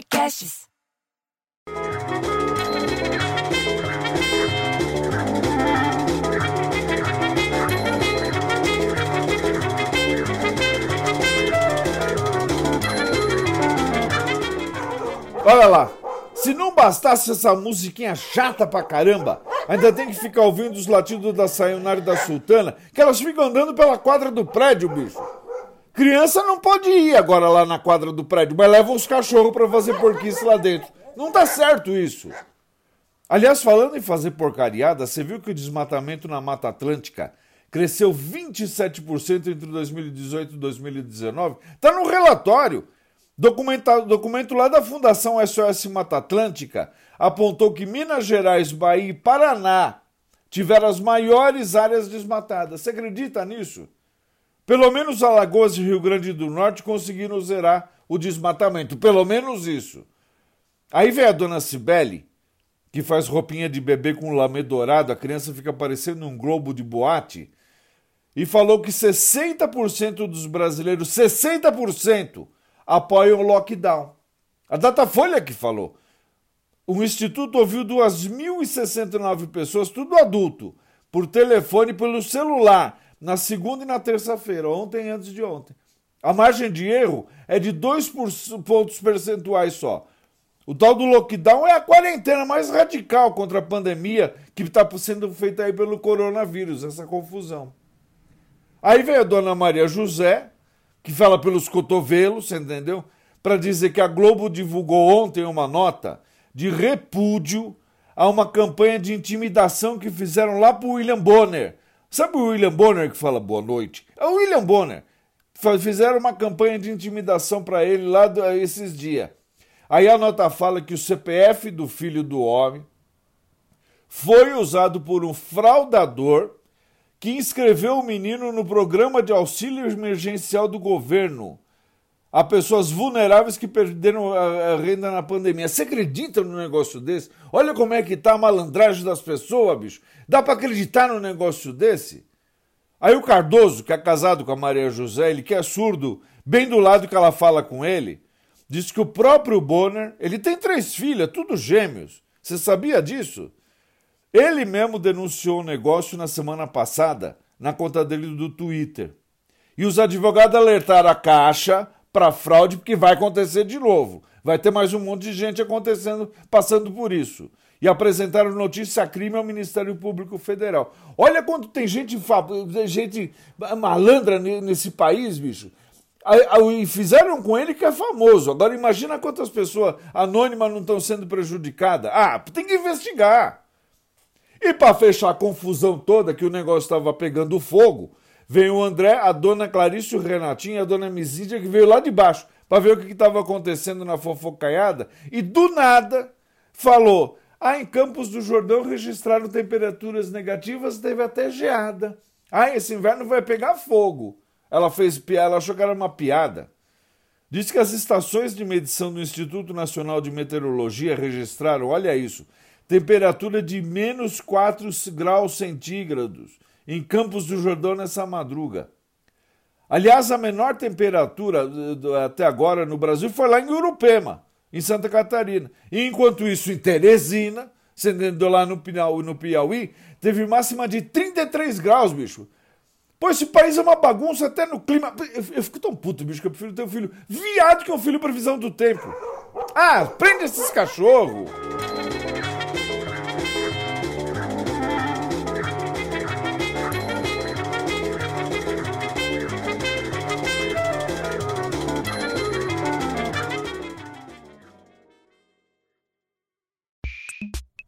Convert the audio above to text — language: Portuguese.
Podcasts. Olha lá, se não bastasse essa musiquinha chata pra caramba, ainda tem que ficar ouvindo os latidos da Sayonara e da Sultana, que elas ficam andando pela quadra do prédio, bicho. Criança não pode ir agora lá na quadra do prédio, mas leva os cachorros pra fazer porquice lá dentro. Não tá certo isso. Aliás, falando em fazer porcariada, você viu que o desmatamento na Mata Atlântica cresceu 27% entre 2018 e 2019? Tá no relatório. Documento lá da Fundação SOS Mata Atlântica apontou que Minas Gerais, Bahia e Paraná tiveram as maiores áreas desmatadas. Você acredita nisso? Pelo menos Alagoas e Rio Grande do Norte conseguiram zerar o desmatamento. Pelo menos isso. Aí vem a dona Cibele, que faz roupinha de bebê com lamê dourado, a criança fica parecendo um globo de boate, e falou que 60% dos brasileiros, 60%, apoiam o lockdown. A Datafolha que falou. O Instituto ouviu 2.069 pessoas, tudo adulto, por telefone e pelo celular, na segunda e na terça-feira, ontem e antes de ontem. A margem de erro é de 2 pontos percentuais só. O tal do lockdown é a quarentena mais radical contra a pandemia que está sendo feita aí pelo coronavírus, essa confusão. Aí veio a dona Maria José, que fala pelos cotovelos, você entendeu? Para dizer que a Globo divulgou ontem uma nota de repúdio a uma campanha de intimidação que fizeram lá para o William Bonner. Sabe o William Bonner que fala boa noite? É o William Bonner. Fizeram uma campanha de intimidação para ele lá esses dias. Aí a nota fala que o CPF do filho do homem foi usado por um fraudador que inscreveu o menino no programa de auxílio emergencial do governo a pessoas vulneráveis que perderam a, renda na pandemia. Você acredita num negócio desse? Olha como é que tá a malandragem das pessoas, bicho. Dá para acreditar num negócio desse? Aí o Cardoso, que é casado com a Maria José, ele que é surdo, bem do lado que ela fala com ele, diz que o próprio Bonner, ele tem três filhas, tudo gêmeos. Você sabia disso? Ele mesmo denunciou o negócio na semana passada na conta dele do Twitter. E os advogados alertaram a Caixa para fraude porque vai acontecer de novo. Vai ter mais um monte de gente acontecendo, passando por isso. E apresentaram notícia crime ao Ministério Público Federal. Olha quanto tem gente, gente malandra nesse país, bicho. E fizeram com ele que é famoso. Agora imagina quantas pessoas anônimas não estão sendo prejudicadas. Ah, tem que investigar. E para fechar a confusão toda, que o negócio estava pegando fogo, veio o André, a dona Clarice, o Renatinho e a dona Misídia, que veio lá de baixo para ver o que estava acontecendo na fofocaiada e do nada falou: Ah, em Campos do Jordão registraram temperaturas negativas, teve até geada. Ah, esse inverno vai pegar fogo. Ela fez piada, ela achou que era uma piada. Diz que as estações de medição do Instituto Nacional de Meteorologia registraram, olha isso, temperatura de menos 4 graus centígrados em Campos do Jordão nessa madruga. Aliás, a menor temperatura até agora no Brasil foi lá em Urupema, em Santa Catarina. E enquanto isso, em Teresina, sendo lá no Piauí, teve máxima de 33 graus, bicho. Pô, esse país é uma bagunça até no clima. Eu, eu fico tão puto, bicho, que eu prefiro ter um filho viado que um filho previsão do tempo. Ah, prende esses cachorros!